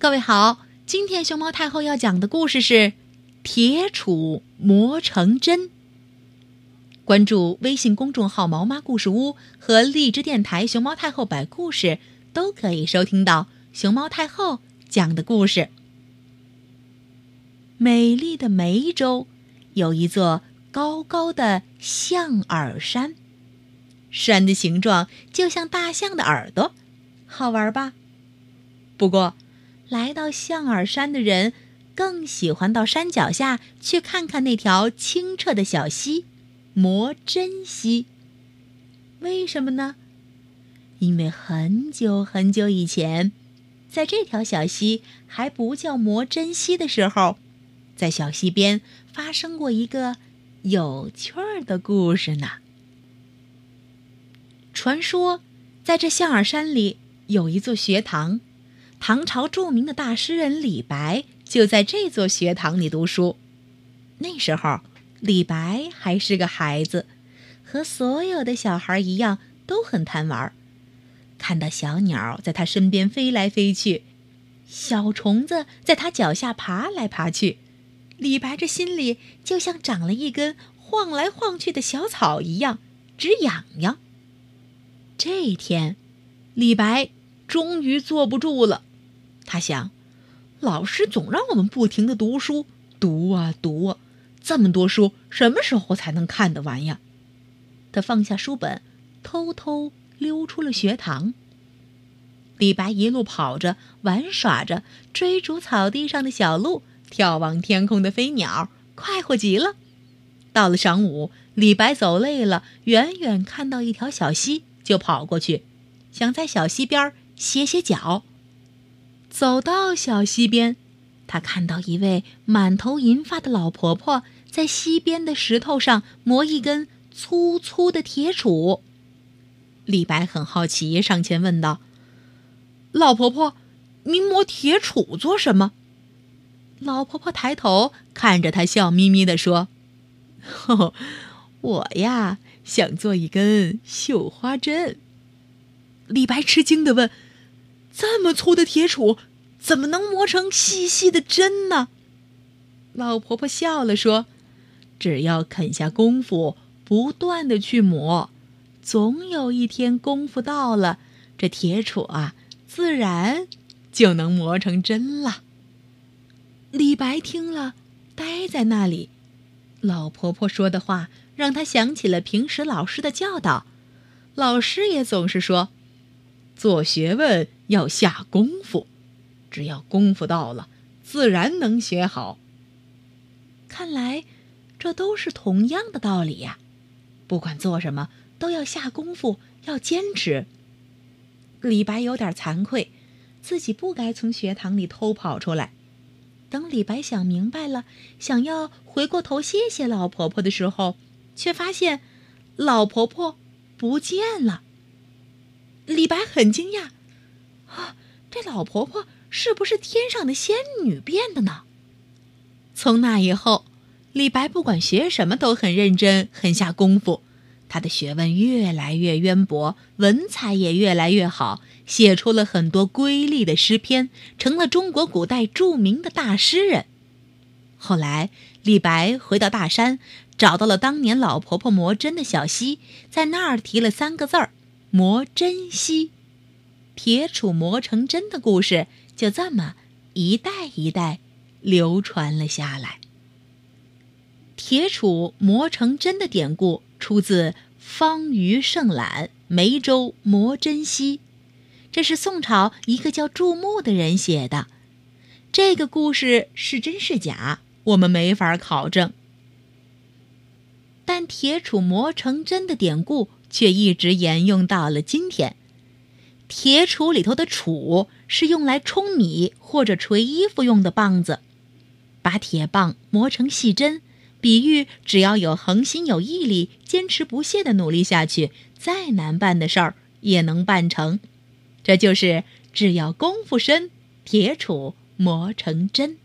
各位好，今天熊猫太后要讲的故事是《铁杵磨成针》。关注微信公众号“毛妈故事屋”和荔枝电台“熊猫太后摆故事”，都可以收听到熊猫太后讲的故事。美丽的梅州有一座高高的象耳山，山的形状就像大象的耳朵，好玩吧？不过，来到象耳山的人更喜欢到山脚下去看看那条清澈的小溪。磨针溪，为什么呢？因为很久很久以前，在这条小溪还不叫磨针溪的时候，在小溪边发生过一个有趣儿的故事呢。传说，在这象耳山里有一座学堂，唐朝著名的大诗人李白就在这座学堂里读书。那时候。李白还是个孩子，和所有的小孩一样，都很贪玩。看到小鸟在他身边飞来飞去，小虫子在他脚下爬来爬去，李白这心里就像长了一根晃来晃去的小草一样，直痒痒。这一天，李白终于坐不住了，他想：老师总让我们不停的读书，读啊读啊。这么多书，什么时候才能看得完呀？他放下书本，偷偷溜出了学堂。李白一路跑着，玩耍着，追逐草地上的小鹿，眺望天空的飞鸟，快活极了。到了晌午，李白走累了，远远看到一条小溪，就跑过去，想在小溪边歇歇脚。走到小溪边。他看到一位满头银发的老婆婆在溪边的石头上磨一根粗粗的铁杵。李白很好奇，上前问道：“老婆婆，您磨铁杵做什么？”老婆婆抬头看着他，笑眯眯地说：“呵呵我呀，想做一根绣花针。”李白吃惊地问：“这么粗的铁杵？”怎么能磨成细细的针呢？老婆婆笑了说：“只要肯下功夫，不断的去磨，总有一天功夫到了，这铁杵啊，自然就能磨成针了。”李白听了，呆在那里。老婆婆说的话让他想起了平时老师的教导，老师也总是说：“做学问要下功夫。”只要功夫到了，自然能学好。看来，这都是同样的道理呀。不管做什么，都要下功夫，要坚持。李白有点惭愧，自己不该从学堂里偷跑出来。等李白想明白了，想要回过头谢谢老婆婆的时候，却发现老婆婆不见了。李白很惊讶，啊，这老婆婆。是不是天上的仙女变的呢？从那以后，李白不管学什么都很认真，很下功夫。他的学问越来越渊博，文采也越来越好，写出了很多瑰丽的诗篇，成了中国古代著名的大诗人。后来，李白回到大山，找到了当年老婆婆磨针的小溪，在那儿提了三个字儿：“磨针溪”。铁杵磨成针的故事。就这么一代一代流传了下来。铁杵磨成针的典故出自《方舆胜览·梅州磨针溪》，这是宋朝一个叫祝穆的人写的。这个故事是真是假，我们没法考证。但铁杵磨成针的典故却一直沿用到了今天。铁杵里头的杵是用来冲米或者捶衣服用的棒子，把铁棒磨成细针，比喻只要有恒心、有毅力、坚持不懈的努力下去，再难办的事儿也能办成。这就是只要功夫深，铁杵磨成针。